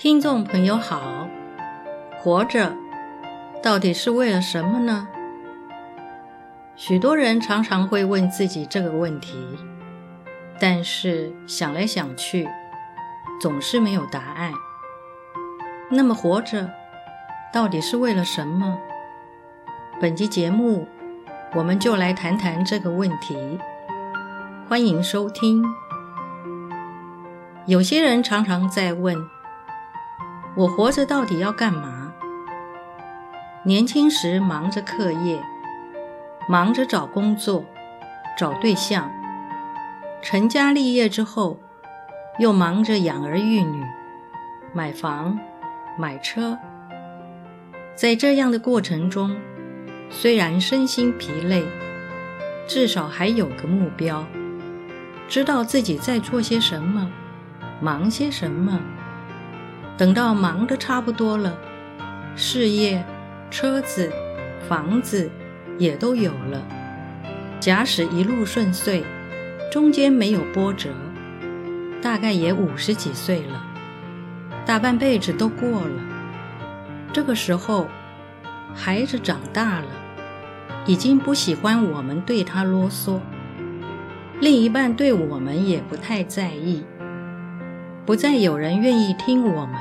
听众朋友好，活着到底是为了什么呢？许多人常常会问自己这个问题，但是想来想去，总是没有答案。那么活着到底是为了什么？本期节目我们就来谈谈这个问题。欢迎收听。有些人常常在问。我活着到底要干嘛？年轻时忙着课业，忙着找工作、找对象；成家立业之后，又忙着养儿育女、买房、买车。在这样的过程中，虽然身心疲累，至少还有个目标，知道自己在做些什么，忙些什么。等到忙得差不多了，事业、车子、房子也都有了。假使一路顺遂，中间没有波折，大概也五十几岁了，大半辈子都过了。这个时候，孩子长大了，已经不喜欢我们对他啰嗦，另一半对我们也不太在意。不再有人愿意听我们，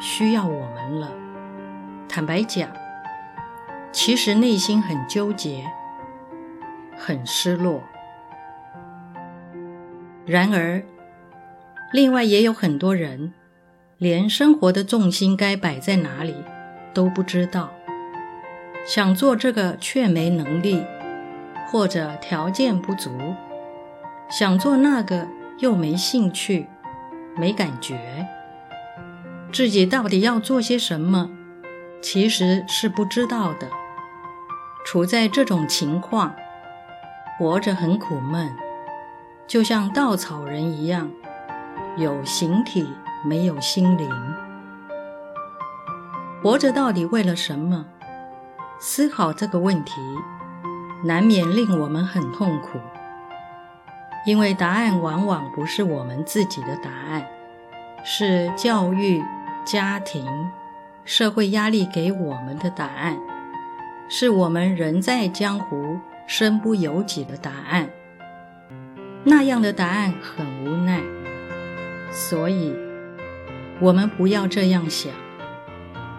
需要我们了。坦白讲，其实内心很纠结，很失落。然而，另外也有很多人，连生活的重心该摆在哪里都不知道，想做这个却没能力，或者条件不足；想做那个又没兴趣。没感觉，自己到底要做些什么，其实是不知道的。处在这种情况，活着很苦闷，就像稻草人一样，有形体没有心灵。活着到底为了什么？思考这个问题，难免令我们很痛苦。因为答案往往不是我们自己的答案，是教育、家庭、社会压力给我们的答案，是我们人在江湖身不由己的答案。那样的答案很无奈，所以，我们不要这样想，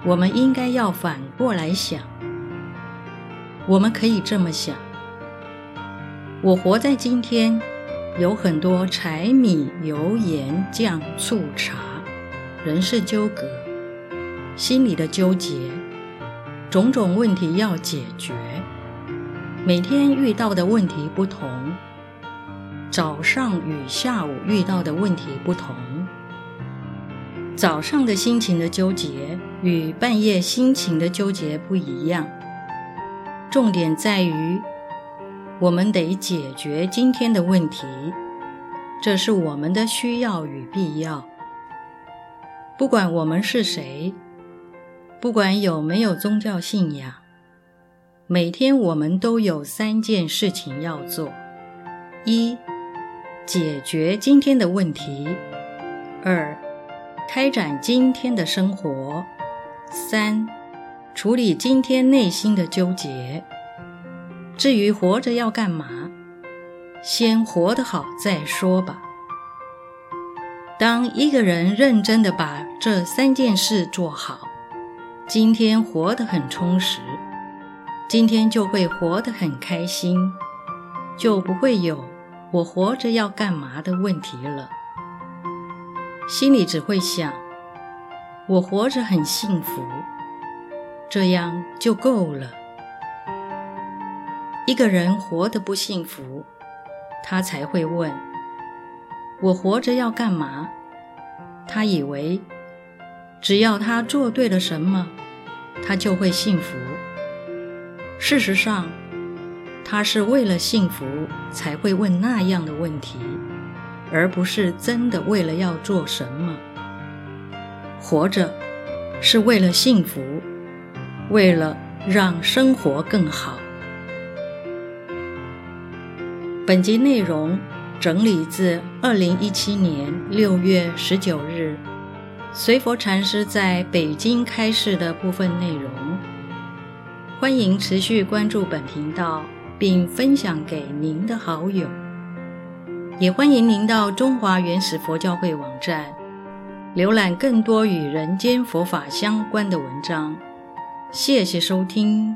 我们应该要反过来想。我们可以这么想：我活在今天。有很多柴米油盐酱醋茶，人事纠葛，心里的纠结，种种问题要解决。每天遇到的问题不同，早上与下午遇到的问题不同。早上的心情的纠结与半夜心情的纠结不一样。重点在于。我们得解决今天的问题，这是我们的需要与必要。不管我们是谁，不管有没有宗教信仰，每天我们都有三件事情要做：一、解决今天的问题；二、开展今天的生活；三、处理今天内心的纠结。至于活着要干嘛，先活得好再说吧。当一个人认真的把这三件事做好，今天活得很充实，今天就会活得很开心，就不会有“我活着要干嘛”的问题了。心里只会想：“我活着很幸福”，这样就够了。一个人活得不幸福，他才会问：“我活着要干嘛？”他以为只要他做对了什么，他就会幸福。事实上，他是为了幸福才会问那样的问题，而不是真的为了要做什么。活着是为了幸福，为了让生活更好。本集内容整理自二零一七年六月十九日随佛禅师在北京开示的部分内容。欢迎持续关注本频道，并分享给您的好友。也欢迎您到中华原始佛教会网站浏览更多与人间佛法相关的文章。谢谢收听。